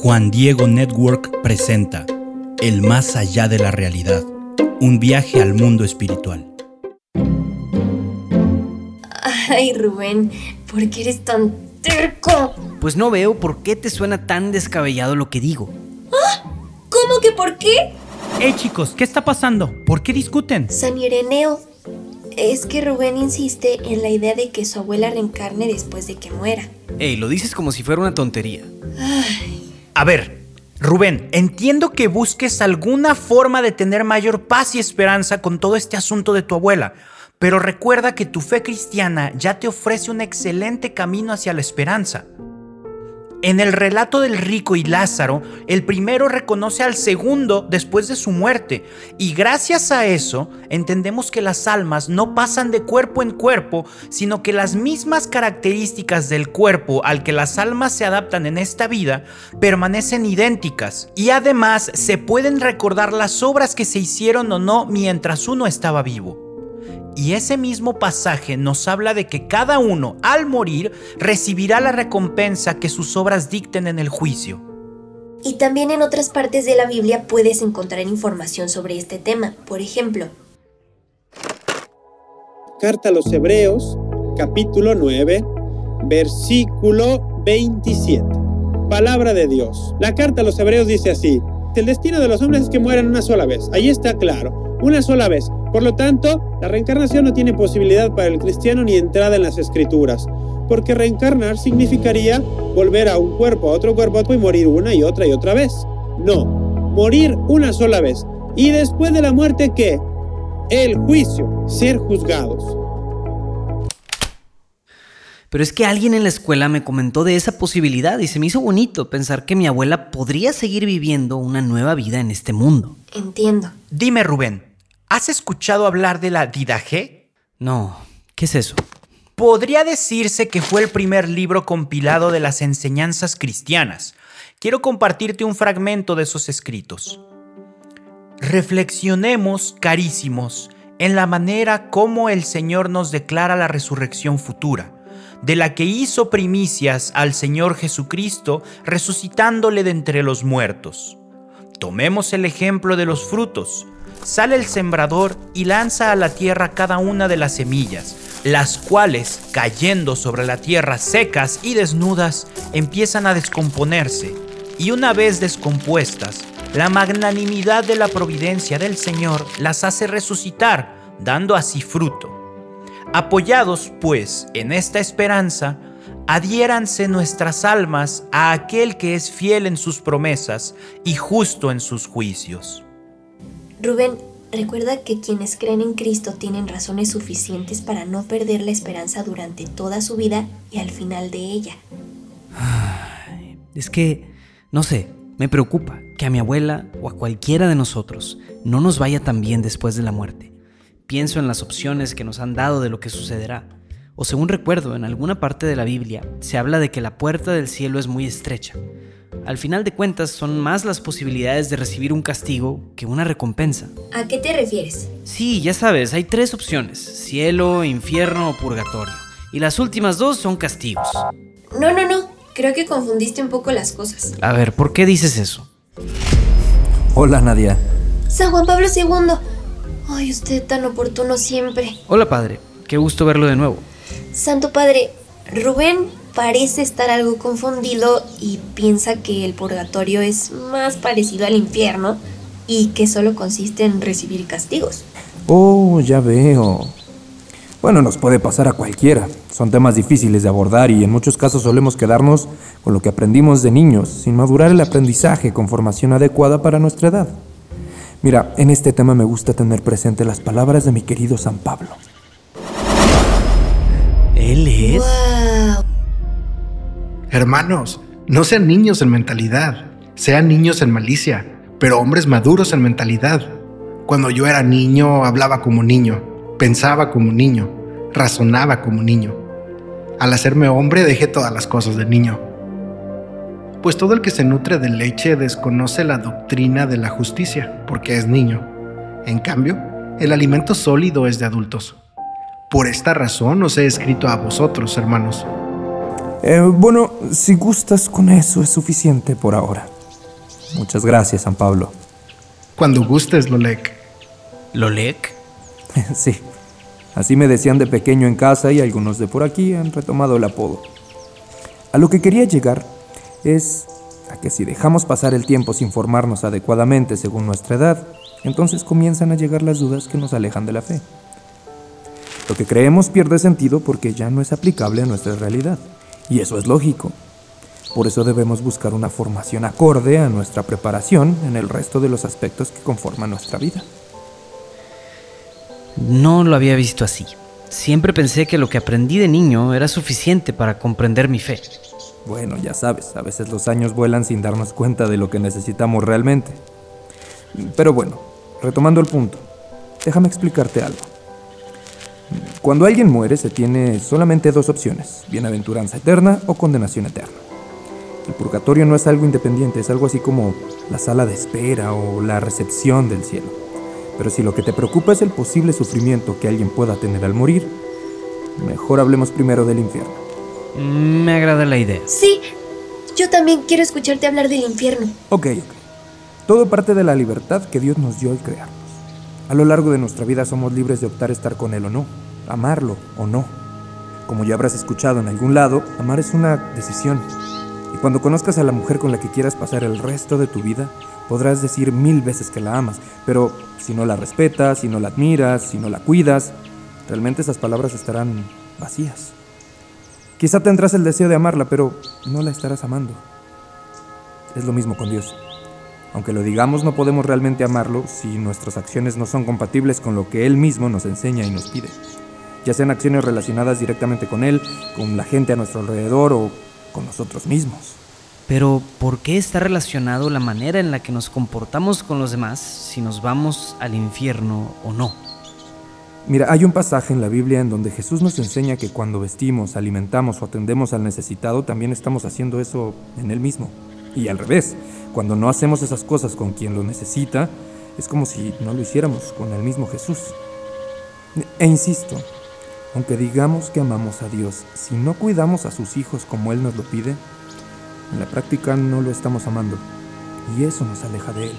Juan Diego Network presenta El más allá de la realidad, un viaje al mundo espiritual. Ay, Rubén, ¿por qué eres tan terco? Pues no veo por qué te suena tan descabellado lo que digo. ¿Ah? ¿Cómo que por qué? Hey chicos, ¿qué está pasando? ¿Por qué discuten? San Ireneo, es que Rubén insiste en la idea de que su abuela reencarne después de que muera. Ey, lo dices como si fuera una tontería. Ay, A ver, Rubén, entiendo que busques alguna forma de tener mayor paz y esperanza con todo este asunto de tu abuela, pero recuerda que tu fe cristiana ya te ofrece un excelente camino hacia la esperanza. En el relato del rico y Lázaro, el primero reconoce al segundo después de su muerte, y gracias a eso entendemos que las almas no pasan de cuerpo en cuerpo, sino que las mismas características del cuerpo al que las almas se adaptan en esta vida permanecen idénticas, y además se pueden recordar las obras que se hicieron o no mientras uno estaba vivo. Y ese mismo pasaje nos habla de que cada uno, al morir, recibirá la recompensa que sus obras dicten en el juicio. Y también en otras partes de la Biblia puedes encontrar información sobre este tema. Por ejemplo, Carta a los Hebreos, capítulo 9, versículo 27. Palabra de Dios. La carta a los Hebreos dice así, el destino de los hombres es que mueran una sola vez. Ahí está claro, una sola vez. Por lo tanto, la reencarnación no tiene posibilidad para el cristiano ni entrada en las escrituras, porque reencarnar significaría volver a un cuerpo, a otro cuerpo y morir una y otra y otra vez. No, morir una sola vez. ¿Y después de la muerte qué? El juicio, ser juzgados. Pero es que alguien en la escuela me comentó de esa posibilidad y se me hizo bonito pensar que mi abuela podría seguir viviendo una nueva vida en este mundo. entiendo. Dime, Rubén, ¿has escuchado hablar de la Didaje? No, ¿qué es eso? Podría decirse que fue el primer libro compilado de las enseñanzas cristianas. Quiero compartirte un fragmento de esos escritos. Reflexionemos, carísimos, en la manera como el Señor nos declara la resurrección futura, de la que hizo primicias al Señor Jesucristo, resucitándole de entre los muertos. Tomemos el ejemplo de los frutos. Sale el sembrador y lanza a la tierra cada una de las semillas, las cuales, cayendo sobre la tierra secas y desnudas, empiezan a descomponerse, y una vez descompuestas, la magnanimidad de la providencia del Señor las hace resucitar, dando así fruto. Apoyados, pues, en esta esperanza, adhiéranse nuestras almas a aquel que es fiel en sus promesas y justo en sus juicios. Rubén, recuerda que quienes creen en Cristo tienen razones suficientes para no perder la esperanza durante toda su vida y al final de ella. Es que, no sé, me preocupa que a mi abuela o a cualquiera de nosotros no nos vaya tan bien después de la muerte. Pienso en las opciones que nos han dado de lo que sucederá. O según recuerdo, en alguna parte de la Biblia se habla de que la puerta del cielo es muy estrecha. Al final de cuentas son más las posibilidades de recibir un castigo que una recompensa. ¿A qué te refieres? Sí, ya sabes, hay tres opciones, cielo, infierno o purgatorio. Y las últimas dos son castigos. No, no, no. Creo que confundiste un poco las cosas. A ver, ¿por qué dices eso? Hola Nadia. San Juan Pablo II. Ay, usted tan oportuno siempre. Hola padre, qué gusto verlo de nuevo. Santo Padre, Rubén parece estar algo confundido y piensa que el purgatorio es más parecido al infierno y que solo consiste en recibir castigos. Oh, ya veo. Bueno, nos puede pasar a cualquiera. Son temas difíciles de abordar y en muchos casos solemos quedarnos con lo que aprendimos de niños, sin madurar el aprendizaje con formación adecuada para nuestra edad. Mira, en este tema me gusta tener presente las palabras de mi querido San Pablo. ¿Él es? ¡Wow! Hermanos, no sean niños en mentalidad, sean niños en malicia, pero hombres maduros en mentalidad. Cuando yo era niño, hablaba como niño, pensaba como niño, razonaba como niño. Al hacerme hombre, dejé todas las cosas de niño. Pues todo el que se nutre de leche desconoce la doctrina de la justicia, porque es niño. En cambio, el alimento sólido es de adultos. Por esta razón os he escrito a vosotros, hermanos. Eh, bueno, si gustas con eso es suficiente por ahora. Muchas gracias, San Pablo. Cuando gustes, Lolek. ¿Lolek? sí, así me decían de pequeño en casa y algunos de por aquí han retomado el apodo. A lo que quería llegar es a que si dejamos pasar el tiempo sin formarnos adecuadamente según nuestra edad, entonces comienzan a llegar las dudas que nos alejan de la fe. Lo que creemos pierde sentido porque ya no es aplicable a nuestra realidad. Y eso es lógico. Por eso debemos buscar una formación acorde a nuestra preparación en el resto de los aspectos que conforman nuestra vida. No lo había visto así. Siempre pensé que lo que aprendí de niño era suficiente para comprender mi fe. Bueno, ya sabes, a veces los años vuelan sin darnos cuenta de lo que necesitamos realmente. Pero bueno, retomando el punto, déjame explicarte algo. Cuando alguien muere se tiene solamente dos opciones, bienaventuranza eterna o condenación eterna. El purgatorio no es algo independiente, es algo así como la sala de espera o la recepción del cielo. Pero si lo que te preocupa es el posible sufrimiento que alguien pueda tener al morir, mejor hablemos primero del infierno. Me agrada la idea. Sí, yo también quiero escucharte hablar del infierno. Ok, ok. Todo parte de la libertad que Dios nos dio al crearnos. A lo largo de nuestra vida somos libres de optar estar con Él o no, amarlo o no. Como ya habrás escuchado en algún lado, amar es una decisión. Y cuando conozcas a la mujer con la que quieras pasar el resto de tu vida, podrás decir mil veces que la amas, pero si no la respetas, si no la admiras, si no la cuidas, realmente esas palabras estarán vacías. Quizá tendrás el deseo de amarla, pero no la estarás amando. Es lo mismo con Dios. Aunque lo digamos, no podemos realmente amarlo si nuestras acciones no son compatibles con lo que Él mismo nos enseña y nos pide. Ya sean acciones relacionadas directamente con Él, con la gente a nuestro alrededor o con nosotros mismos. Pero, ¿por qué está relacionado la manera en la que nos comportamos con los demás si nos vamos al infierno o no? Mira, hay un pasaje en la Biblia en donde Jesús nos enseña que cuando vestimos, alimentamos o atendemos al necesitado, también estamos haciendo eso en Él mismo. Y al revés, cuando no hacemos esas cosas con quien lo necesita, es como si no lo hiciéramos con el mismo Jesús. E insisto, aunque digamos que amamos a Dios, si no cuidamos a sus hijos como Él nos lo pide, en la práctica no lo estamos amando. Y eso nos aleja de Él.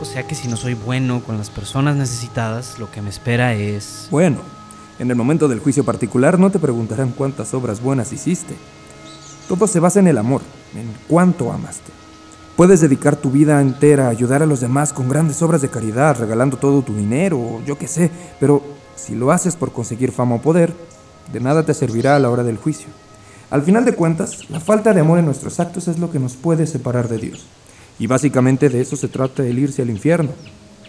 O sea que si no soy bueno con las personas necesitadas, lo que me espera es... Bueno, en el momento del juicio particular no te preguntarán cuántas obras buenas hiciste. Todo se basa en el amor, en cuánto amaste. Puedes dedicar tu vida entera a ayudar a los demás con grandes obras de caridad, regalando todo tu dinero, yo qué sé, pero si lo haces por conseguir fama o poder, de nada te servirá a la hora del juicio. Al final de cuentas, la falta de amor en nuestros actos es lo que nos puede separar de Dios. Y básicamente de eso se trata el irse al infierno,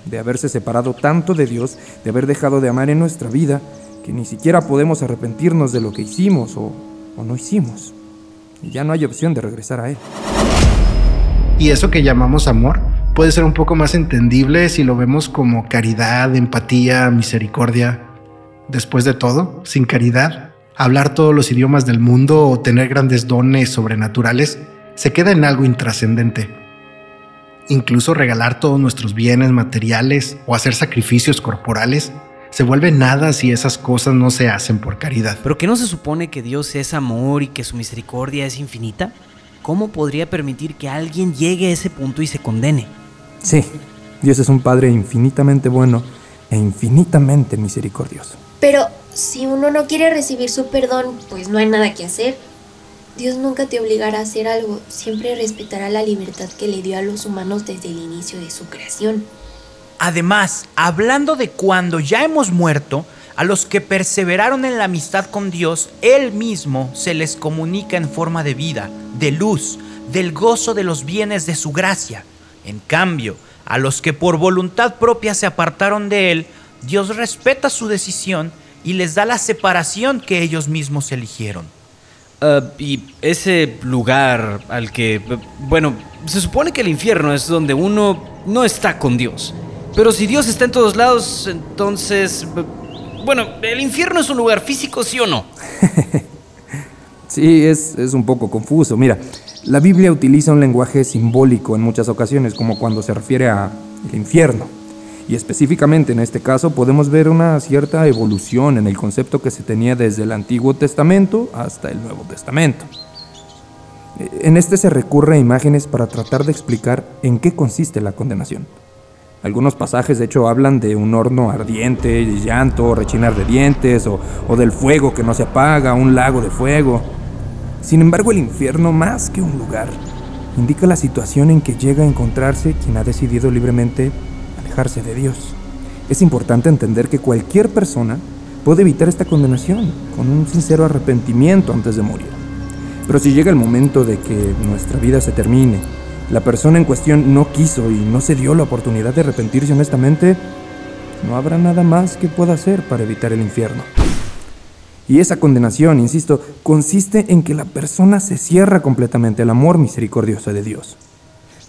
de haberse separado tanto de Dios, de haber dejado de amar en nuestra vida, que ni siquiera podemos arrepentirnos de lo que hicimos o, o no hicimos. Y ya no hay opción de regresar a Él. Y eso que llamamos amor puede ser un poco más entendible si lo vemos como caridad, empatía, misericordia. Después de todo, sin caridad, hablar todos los idiomas del mundo o tener grandes dones sobrenaturales se queda en algo intrascendente. Incluso regalar todos nuestros bienes materiales o hacer sacrificios corporales se vuelve nada si esas cosas no se hacen por caridad. ¿Pero qué no se supone que Dios es amor y que su misericordia es infinita? ¿Cómo podría permitir que alguien llegue a ese punto y se condene? Sí, Dios es un Padre infinitamente bueno e infinitamente misericordioso. Pero si uno no quiere recibir su perdón, pues no hay nada que hacer. Dios nunca te obligará a hacer algo, siempre respetará la libertad que le dio a los humanos desde el inicio de su creación. Además, hablando de cuando ya hemos muerto, a los que perseveraron en la amistad con Dios, Él mismo se les comunica en forma de vida, de luz, del gozo de los bienes de su gracia. En cambio, a los que por voluntad propia se apartaron de Él, Dios respeta su decisión y les da la separación que ellos mismos eligieron. Uh, y ese lugar al que, bueno, se supone que el infierno es donde uno no está con Dios. Pero si Dios está en todos lados, entonces... Bueno, ¿el infierno es un lugar físico, sí o no? sí, es, es un poco confuso. Mira, la Biblia utiliza un lenguaje simbólico en muchas ocasiones, como cuando se refiere al infierno. Y específicamente en este caso podemos ver una cierta evolución en el concepto que se tenía desde el Antiguo Testamento hasta el Nuevo Testamento. En este se recurre a imágenes para tratar de explicar en qué consiste la condenación. Algunos pasajes de hecho hablan de un horno ardiente, llanto, rechinar de dientes, o, o, del fuego que no se apaga, un lago de fuego. Sin embargo, el infierno, más que un lugar, indica la situación en que llega a encontrarse quien ha decidido libremente alejarse de Dios. Es importante entender que cualquier persona puede evitar esta condenación con un sincero arrepentimiento antes de morir. Pero si llega el momento de que nuestra vida se termine, la persona en cuestión no quiso y no se dio la oportunidad de arrepentirse honestamente, no habrá nada más que pueda hacer para evitar el infierno. Y esa condenación, insisto, consiste en que la persona se cierra completamente al amor misericordioso de Dios.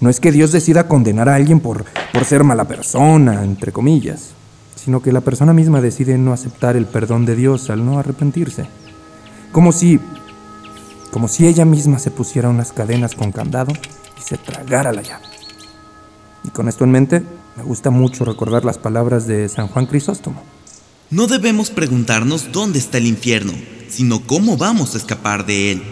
No es que Dios decida condenar a alguien por, por ser mala persona, entre comillas, sino que la persona misma decide no aceptar el perdón de Dios al no arrepentirse. Como si, como si ella misma se pusiera unas cadenas con candado y se tragara la llave. Y con esto en mente, me gusta mucho recordar las palabras de San Juan Crisóstomo. No debemos preguntarnos dónde está el infierno, sino cómo vamos a escapar de él.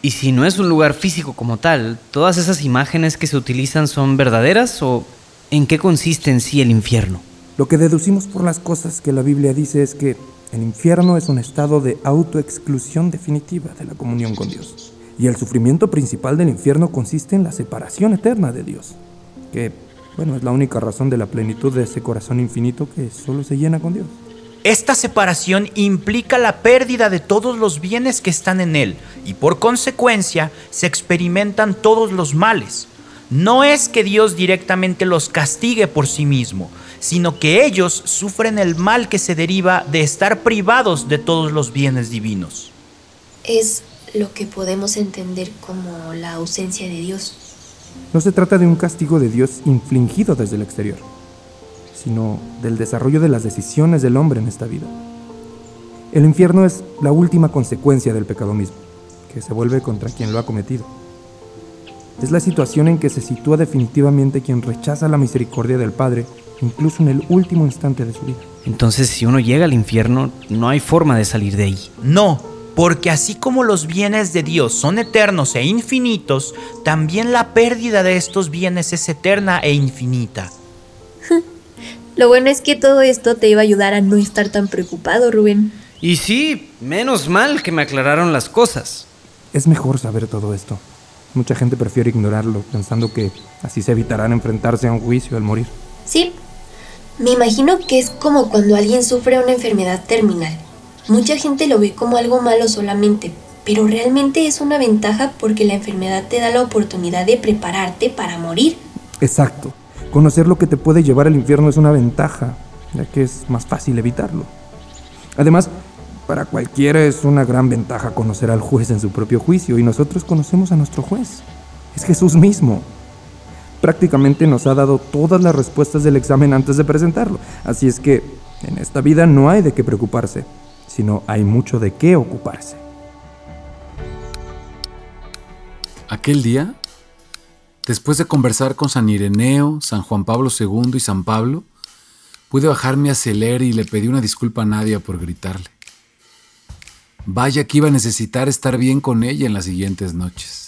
Y si no es un lugar físico como tal, ¿todas esas imágenes que se utilizan son verdaderas o en qué consiste en sí el infierno? Lo que deducimos por las cosas que la Biblia dice es que el infierno es un estado de autoexclusión definitiva de la comunión con Dios. Y el sufrimiento principal del infierno consiste en la separación eterna de Dios, que bueno, es la única razón de la plenitud de ese corazón infinito que solo se llena con Dios. Esta separación implica la pérdida de todos los bienes que están en él y por consecuencia se experimentan todos los males. No es que Dios directamente los castigue por sí mismo, sino que ellos sufren el mal que se deriva de estar privados de todos los bienes divinos. Es lo que podemos entender como la ausencia de Dios. No se trata de un castigo de Dios infligido desde el exterior, sino del desarrollo de las decisiones del hombre en esta vida. El infierno es la última consecuencia del pecado mismo, que se vuelve contra quien lo ha cometido. Es la situación en que se sitúa definitivamente quien rechaza la misericordia del Padre, incluso en el último instante de su vida. Entonces, si uno llega al infierno, no hay forma de salir de ahí. No, porque así como los bienes de Dios son eternos e infinitos, también la pérdida de estos bienes es eterna e infinita. Lo bueno es que todo esto te iba a ayudar a no estar tan preocupado, Rubén. Y sí, menos mal que me aclararon las cosas. Es mejor saber todo esto. Mucha gente prefiere ignorarlo, pensando que así se evitarán enfrentarse a un juicio al morir. Sí, me imagino que es como cuando alguien sufre una enfermedad terminal. Mucha gente lo ve como algo malo solamente, pero realmente es una ventaja porque la enfermedad te da la oportunidad de prepararte para morir. Exacto. Conocer lo que te puede llevar al infierno es una ventaja, ya que es más fácil evitarlo. Además, para cualquiera es una gran ventaja conocer al juez en su propio juicio y nosotros conocemos a nuestro juez. Es Jesús mismo. Prácticamente nos ha dado todas las respuestas del examen antes de presentarlo. Así es que en esta vida no hay de qué preocuparse, sino hay mucho de qué ocuparse. Aquel día, después de conversar con San Ireneo, San Juan Pablo II y San Pablo, pude bajarme a Celer y le pedí una disculpa a Nadia por gritarle. Vaya que iba a necesitar estar bien con ella en las siguientes noches.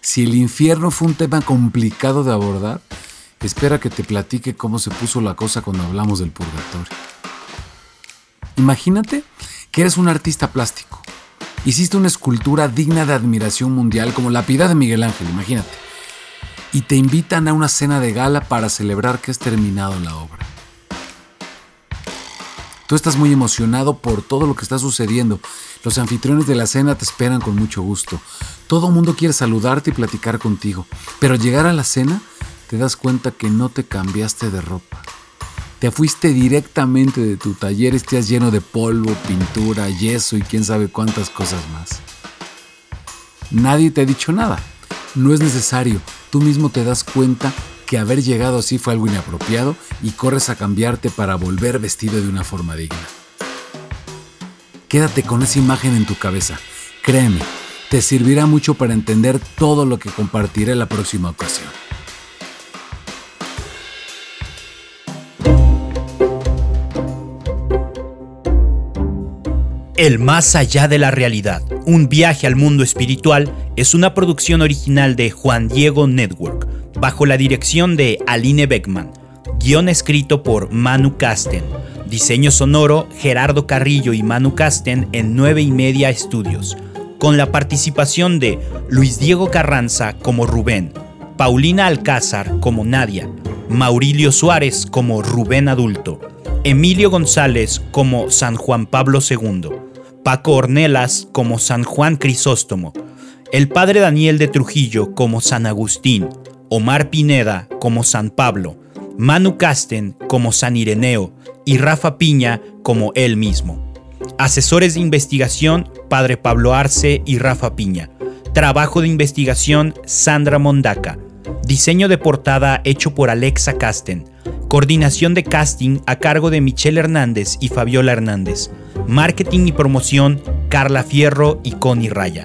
Si el infierno fue un tema complicado de abordar, espera que te platique cómo se puso la cosa cuando hablamos del purgatorio. Imagínate que eres un artista plástico. Hiciste una escultura digna de admiración mundial como la piedad de Miguel Ángel, imagínate. Y te invitan a una cena de gala para celebrar que has terminado la obra. Tú estás muy emocionado por todo lo que está sucediendo. Los anfitriones de la cena te esperan con mucho gusto. Todo el mundo quiere saludarte y platicar contigo. Pero al llegar a la cena, te das cuenta que no te cambiaste de ropa. Te fuiste directamente de tu taller, estás lleno de polvo, pintura, yeso y quién sabe cuántas cosas más. Nadie te ha dicho nada. No es necesario. Tú mismo te das cuenta que haber llegado así fue algo inapropiado y corres a cambiarte para volver vestido de una forma digna. Quédate con esa imagen en tu cabeza. Créeme, te servirá mucho para entender todo lo que compartiré la próxima ocasión. El más allá de la realidad, Un viaje al mundo espiritual es una producción original de Juan Diego Network, bajo la dirección de Aline Beckman, guion escrito por Manu Casten, diseño sonoro Gerardo Carrillo y Manu Casten en 9 y media estudios, con la participación de Luis Diego Carranza como Rubén, Paulina Alcázar como Nadia, Maurilio Suárez como Rubén adulto, Emilio González como San Juan Pablo II, Paco Ornelas como San Juan Crisóstomo, el padre Daniel de Trujillo como San Agustín, Omar Pineda como San Pablo, Manu Casten como San Ireneo y Rafa Piña como él mismo. Asesores de investigación, Padre Pablo Arce y Rafa Piña. Trabajo de investigación, Sandra Mondaca. Diseño de portada hecho por Alexa Casten. Coordinación de casting a cargo de Michelle Hernández y Fabiola Hernández. Marketing y promoción, Carla Fierro y Connie Raya.